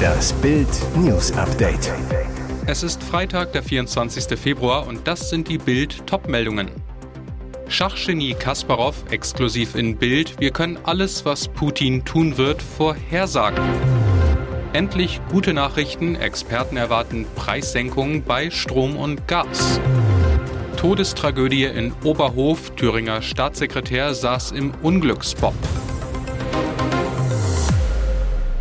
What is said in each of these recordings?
Das Bild News Update. Es ist Freitag, der 24. Februar und das sind die Bild Topmeldungen. Schachgenie Kasparov exklusiv in Bild. Wir können alles, was Putin tun wird, vorhersagen. Endlich gute Nachrichten. Experten erwarten Preissenkungen bei Strom und Gas. Todestragödie in Oberhof. Thüringer Staatssekretär saß im Unglücksbob.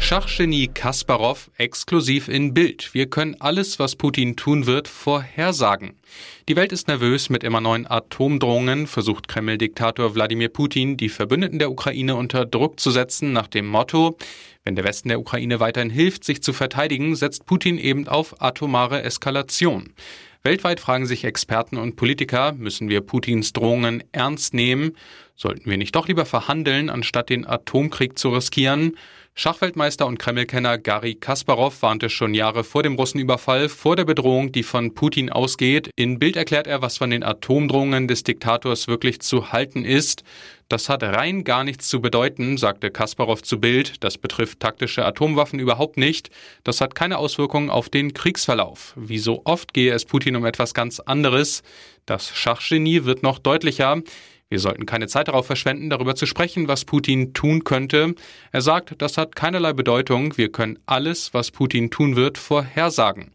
Schachgenie Kasparov exklusiv in Bild. Wir können alles, was Putin tun wird, vorhersagen. Die Welt ist nervös mit immer neuen Atomdrohungen, versucht Kreml-Diktator Wladimir Putin, die Verbündeten der Ukraine unter Druck zu setzen, nach dem Motto, wenn der Westen der Ukraine weiterhin hilft, sich zu verteidigen, setzt Putin eben auf atomare Eskalation. Weltweit fragen sich Experten und Politiker, müssen wir Putins Drohungen ernst nehmen? Sollten wir nicht doch lieber verhandeln, anstatt den Atomkrieg zu riskieren? Schachweltmeister und Kremlkenner Gary Kasparov warnte schon Jahre vor dem Russenüberfall vor der Bedrohung, die von Putin ausgeht. In Bild erklärt er, was von den Atomdrohungen des Diktators wirklich zu halten ist. Das hat rein gar nichts zu bedeuten, sagte Kasparov zu Bild. Das betrifft taktische Atomwaffen überhaupt nicht. Das hat keine Auswirkungen auf den Kriegsverlauf. Wie so oft gehe es Putin um etwas ganz anderes. Das Schachgenie wird noch deutlicher. Wir sollten keine Zeit darauf verschwenden, darüber zu sprechen, was Putin tun könnte. Er sagt, das hat keinerlei Bedeutung. Wir können alles, was Putin tun wird, vorhersagen.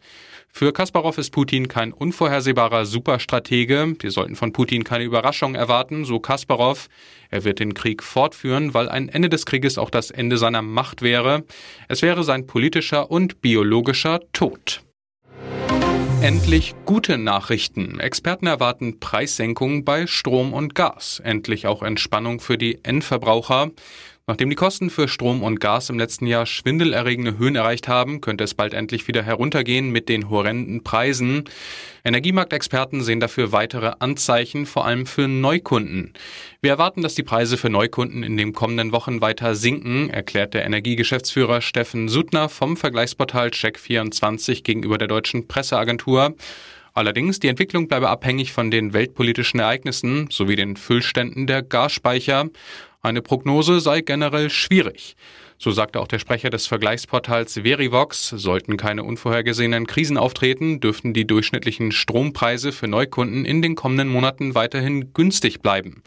Für Kasparov ist Putin kein unvorhersehbarer Superstratege. Wir sollten von Putin keine Überraschung erwarten, so Kasparov. Er wird den Krieg fortführen, weil ein Ende des Krieges auch das Ende seiner Macht wäre. Es wäre sein politischer und biologischer Tod. Endlich gute Nachrichten. Experten erwarten Preissenkungen bei Strom und Gas. Endlich auch Entspannung für die Endverbraucher. Nachdem die Kosten für Strom und Gas im letzten Jahr schwindelerregende Höhen erreicht haben, könnte es bald endlich wieder heruntergehen mit den horrenden Preisen. Energiemarktexperten sehen dafür weitere Anzeichen, vor allem für Neukunden. Wir erwarten, dass die Preise für Neukunden in den kommenden Wochen weiter sinken, erklärt der Energiegeschäftsführer Steffen Suttner vom Vergleichsportal Check24 gegenüber der deutschen Presseagentur. Allerdings, die Entwicklung bleibe abhängig von den weltpolitischen Ereignissen sowie den Füllständen der Gasspeicher. Eine Prognose sei generell schwierig. So sagte auch der Sprecher des Vergleichsportals Verivox, sollten keine unvorhergesehenen Krisen auftreten, dürften die durchschnittlichen Strompreise für Neukunden in den kommenden Monaten weiterhin günstig bleiben.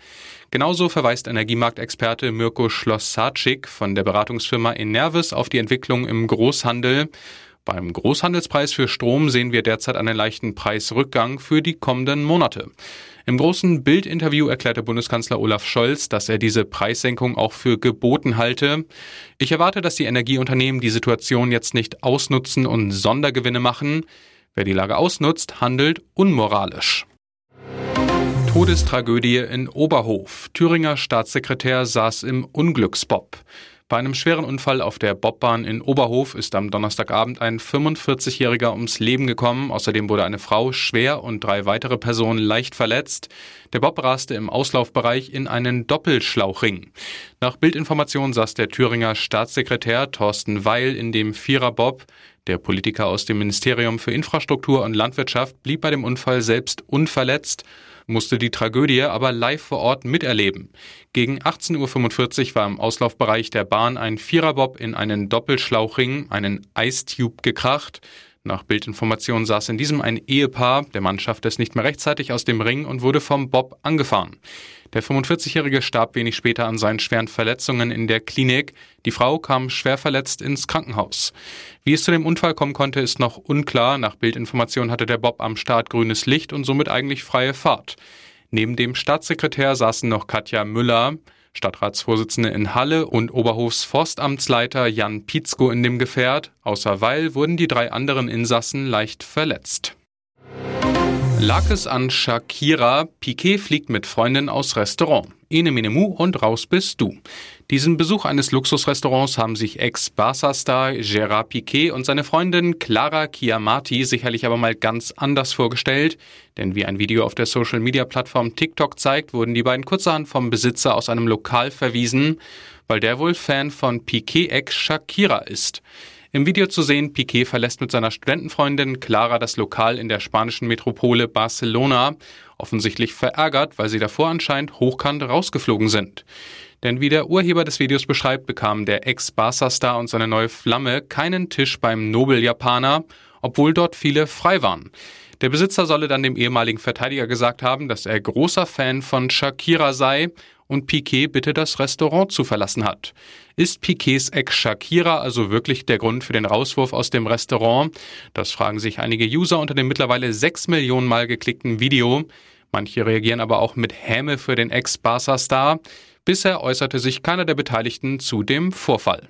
Genauso verweist Energiemarktexperte Mirko Schloss-Sarczyk von der Beratungsfirma Enervis auf die Entwicklung im Großhandel. Beim Großhandelspreis für Strom sehen wir derzeit einen leichten Preisrückgang für die kommenden Monate. Im großen Bildinterview erklärte Bundeskanzler Olaf Scholz, dass er diese Preissenkung auch für geboten halte. Ich erwarte, dass die Energieunternehmen die Situation jetzt nicht ausnutzen und Sondergewinne machen. Wer die Lage ausnutzt, handelt unmoralisch. Todestragödie in Oberhof. Thüringer Staatssekretär saß im Unglücksbob. Bei einem schweren Unfall auf der Bobbahn in Oberhof ist am Donnerstagabend ein 45-Jähriger ums Leben gekommen. Außerdem wurde eine Frau schwer und drei weitere Personen leicht verletzt. Der Bob raste im Auslaufbereich in einen Doppelschlauchring. Nach Bildinformationen saß der Thüringer Staatssekretär Thorsten Weil in dem Viererbob. Der Politiker aus dem Ministerium für Infrastruktur und Landwirtschaft blieb bei dem Unfall selbst unverletzt musste die Tragödie aber live vor Ort miterleben. Gegen 18.45 Uhr war im Auslaufbereich der Bahn ein Viererbob in einen Doppelschlauchring, einen Ice Tube, gekracht. Nach Bildinformationen saß in diesem ein Ehepaar. Der Mann schaffte es nicht mehr rechtzeitig aus dem Ring und wurde vom Bob angefahren. Der 45-Jährige starb wenig später an seinen schweren Verletzungen in der Klinik. Die Frau kam schwer verletzt ins Krankenhaus. Wie es zu dem Unfall kommen konnte, ist noch unklar. Nach Bildinformationen hatte der Bob am Start grünes Licht und somit eigentlich freie Fahrt. Neben dem Staatssekretär saßen noch Katja Müller, Stadtratsvorsitzende in Halle und Oberhofs Forstamtsleiter Jan Pietzko in dem Gefährt. Außer Weil wurden die drei anderen Insassen leicht verletzt. Lag es an Shakira, Piquet fliegt mit Freundin aus Restaurant. Ene Menemu und raus bist du. Diesen Besuch eines Luxusrestaurants haben sich Ex-Barca-Star Gerard Piquet und seine Freundin Clara Chiamati sicherlich aber mal ganz anders vorgestellt. Denn wie ein Video auf der Social-Media-Plattform TikTok zeigt, wurden die beiden kurzerhand vom Besitzer aus einem Lokal verwiesen, weil der wohl Fan von Piquet-Ex Shakira ist. Im Video zu sehen, Piquet verlässt mit seiner Studentenfreundin Clara das Lokal in der spanischen Metropole Barcelona. Offensichtlich verärgert, weil sie davor anscheinend hochkant rausgeflogen sind. Denn wie der Urheber des Videos beschreibt, bekam der Ex-Barca-Star und seine neue Flamme keinen Tisch beim Nobel-Japaner, obwohl dort viele frei waren. Der Besitzer solle dann dem ehemaligen Verteidiger gesagt haben, dass er großer Fan von Shakira sei und Piquet bitte das Restaurant zu verlassen hat. Ist Piquets Ex Shakira also wirklich der Grund für den Rauswurf aus dem Restaurant? Das fragen sich einige User unter dem mittlerweile sechs Millionen Mal geklickten Video. Manche reagieren aber auch mit Häme für den Ex-Barca-Star. Bisher äußerte sich keiner der Beteiligten zu dem Vorfall.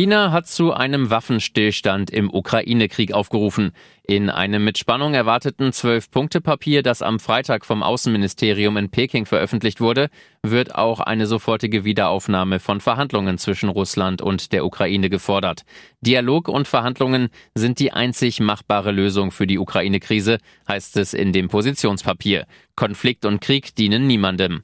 China hat zu einem Waffenstillstand im Ukraine-Krieg aufgerufen. In einem mit Spannung erwarteten Zwölf-Punkte-Papier, das am Freitag vom Außenministerium in Peking veröffentlicht wurde, wird auch eine sofortige Wiederaufnahme von Verhandlungen zwischen Russland und der Ukraine gefordert. Dialog und Verhandlungen sind die einzig machbare Lösung für die Ukraine-Krise, heißt es in dem Positionspapier. Konflikt und Krieg dienen niemandem.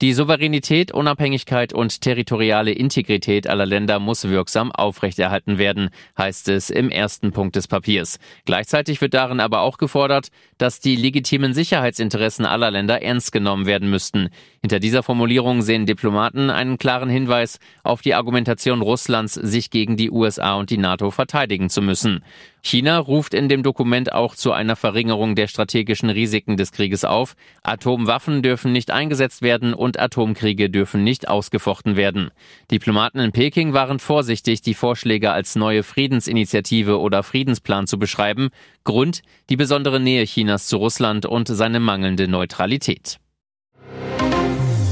Die Souveränität, Unabhängigkeit und territoriale Integrität aller Länder muss wirksam aufrechterhalten werden, heißt es im ersten Punkt des Papiers. Gleichzeitig wird darin aber auch gefordert, dass die legitimen Sicherheitsinteressen aller Länder ernst genommen werden müssten. Hinter dieser Formulierung sehen Diplomaten einen klaren Hinweis auf die Argumentation Russlands, sich gegen die USA und die NATO verteidigen zu müssen. China ruft in dem Dokument auch zu einer Verringerung der strategischen Risiken des Krieges auf. Atomwaffen dürfen nicht eingesetzt werden und Atomkriege dürfen nicht ausgefochten werden. Diplomaten in Peking waren vorsichtig, die Vorschläge als neue Friedensinitiative oder Friedensplan zu beschreiben. Grund die besondere Nähe Chinas zu Russland und seine mangelnde Neutralität.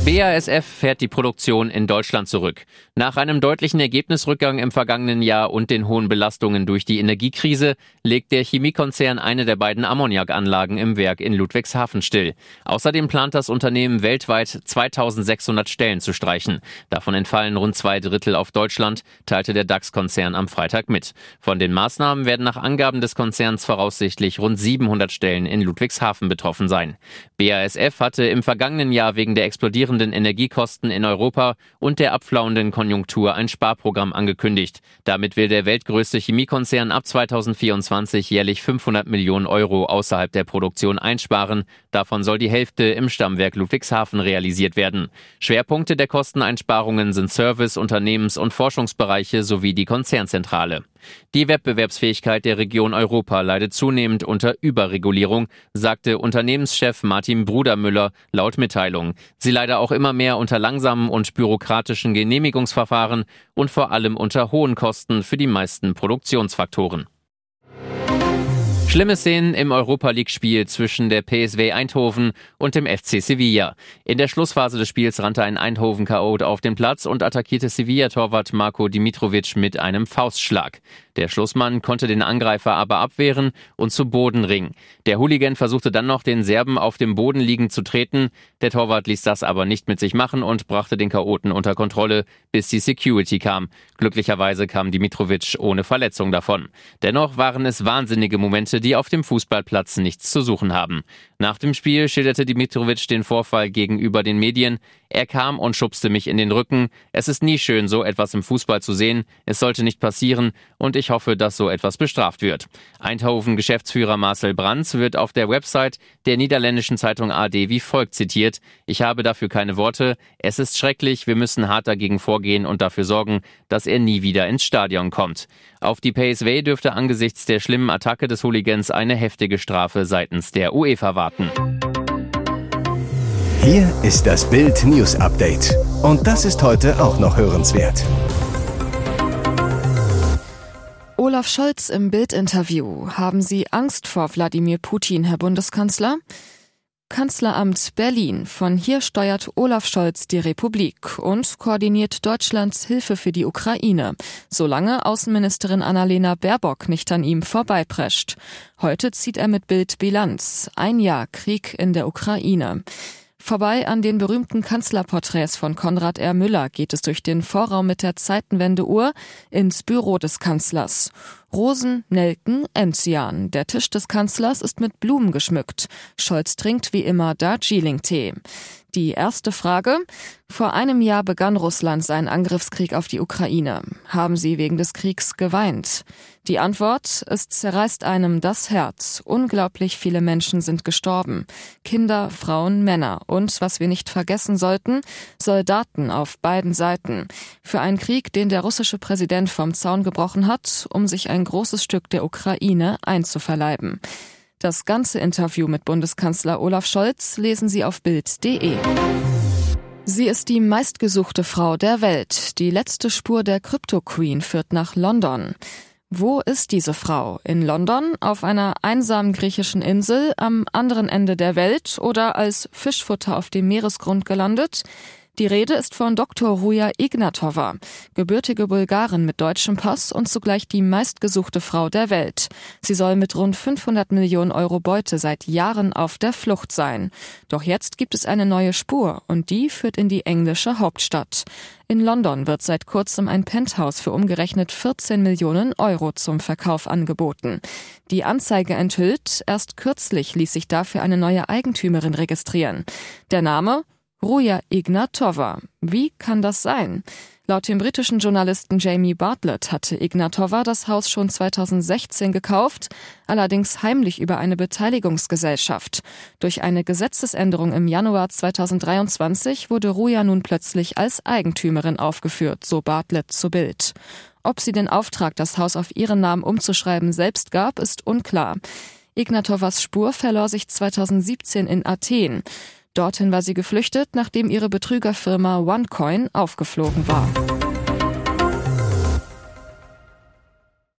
BASF fährt die Produktion in Deutschland zurück. Nach einem deutlichen Ergebnisrückgang im vergangenen Jahr und den hohen Belastungen durch die Energiekrise legt der Chemiekonzern eine der beiden Ammoniakanlagen im Werk in Ludwigshafen still. Außerdem plant das Unternehmen weltweit 2600 Stellen zu streichen. Davon entfallen rund zwei Drittel auf Deutschland, teilte der DAX-Konzern am Freitag mit. Von den Maßnahmen werden nach Angaben des Konzerns voraussichtlich rund 700 Stellen in Ludwigshafen betroffen sein. BASF hatte im vergangenen Jahr wegen der explodierenden explodierenden Energiekosten in Europa und der abflauenden Konjunktur ein Sparprogramm angekündigt. Damit will der weltgrößte Chemiekonzern ab 2024 jährlich 500 Millionen Euro außerhalb der Produktion einsparen. Davon soll die Hälfte im Stammwerk Ludwigshafen realisiert werden. Schwerpunkte der Kosteneinsparungen sind Service-, Unternehmens- und Forschungsbereiche sowie die Konzernzentrale. Die Wettbewerbsfähigkeit der Region Europa leidet zunehmend unter Überregulierung, sagte Unternehmenschef Martin Brudermüller laut Mitteilung. Sie leide auch immer mehr unter langsamen und bürokratischen Genehmigungsverfahren und vor allem unter hohen Kosten für die meisten Produktionsfaktoren. Schlimme Szenen im Europa League-Spiel zwischen der PSW Eindhoven und dem FC Sevilla. In der Schlussphase des Spiels rannte ein Eindhoven-Chaot auf den Platz und attackierte Sevilla-Torwart Marco Dimitrovic mit einem Faustschlag. Der Schlussmann konnte den Angreifer aber abwehren und zu Boden ringen. Der Hooligan versuchte dann noch, den Serben auf dem Boden liegend zu treten. Der Torwart ließ das aber nicht mit sich machen und brachte den Chaoten unter Kontrolle, bis die Security kam. Glücklicherweise kam Dimitrovic ohne Verletzung davon. Dennoch waren es wahnsinnige Momente, die auf dem Fußballplatz nichts zu suchen haben. Nach dem Spiel schilderte Dimitrovic den Vorfall gegenüber den Medien. Er kam und schubste mich in den Rücken. Es ist nie schön, so etwas im Fußball zu sehen. Es sollte nicht passieren und ich hoffe, dass so etwas bestraft wird. Eindhoven-Geschäftsführer Marcel Brands wird auf der Website der niederländischen Zeitung AD wie folgt zitiert. Ich habe dafür keine Worte. Es ist schrecklich. Wir müssen hart dagegen vorgehen und dafür sorgen, dass er nie wieder ins Stadion kommt. Auf die PSV dürfte angesichts der schlimmen Attacke des Hooligans eine heftige Strafe seitens der UEFA warten. Hier ist das Bild News Update. Und das ist heute auch noch hörenswert. Olaf Scholz im Bild-Interview. Haben Sie Angst vor Wladimir Putin, Herr Bundeskanzler? Kanzleramt Berlin. Von hier steuert Olaf Scholz die Republik und koordiniert Deutschlands Hilfe für die Ukraine, solange Außenministerin Annalena Baerbock nicht an ihm vorbeiprescht. Heute zieht er mit Bild Bilanz. Ein Jahr Krieg in der Ukraine. Vorbei an den berühmten Kanzlerporträts von Konrad R. Müller geht es durch den Vorraum mit der Zeitenwendeuhr ins Büro des Kanzlers. Rosen, Nelken, Enzian. Der Tisch des Kanzlers ist mit Blumen geschmückt. Scholz trinkt wie immer Darjeeling-Tee. Die erste Frage. Vor einem Jahr begann Russland seinen Angriffskrieg auf die Ukraine. Haben Sie wegen des Kriegs geweint? Die Antwort, es zerreißt einem das Herz. Unglaublich viele Menschen sind gestorben. Kinder, Frauen, Männer und, was wir nicht vergessen sollten, Soldaten auf beiden Seiten. Für einen Krieg, den der russische Präsident vom Zaun gebrochen hat, um sich ein großes Stück der Ukraine einzuverleiben. Das ganze Interview mit Bundeskanzler Olaf Scholz lesen Sie auf Bild.de. Sie ist die meistgesuchte Frau der Welt. Die letzte Spur der Crypto Queen führt nach London. Wo ist diese Frau? In London, auf einer einsamen griechischen Insel am anderen Ende der Welt oder als Fischfutter auf dem Meeresgrund gelandet? Die Rede ist von Dr. Ruja Ignatova, gebürtige Bulgarin mit deutschem Pass und zugleich die meistgesuchte Frau der Welt. Sie soll mit rund 500 Millionen Euro Beute seit Jahren auf der Flucht sein. Doch jetzt gibt es eine neue Spur und die führt in die englische Hauptstadt. In London wird seit kurzem ein Penthouse für umgerechnet 14 Millionen Euro zum Verkauf angeboten. Die Anzeige enthüllt, erst kürzlich ließ sich dafür eine neue Eigentümerin registrieren. Der Name Ruja Ignatova. Wie kann das sein? Laut dem britischen Journalisten Jamie Bartlett hatte Ignatova das Haus schon 2016 gekauft, allerdings heimlich über eine Beteiligungsgesellschaft. Durch eine Gesetzesänderung im Januar 2023 wurde Ruja nun plötzlich als Eigentümerin aufgeführt, so Bartlett zu Bild. Ob sie den Auftrag, das Haus auf ihren Namen umzuschreiben, selbst gab, ist unklar. Ignatovas Spur verlor sich 2017 in Athen. Dorthin war sie geflüchtet, nachdem ihre Betrügerfirma OneCoin aufgeflogen war.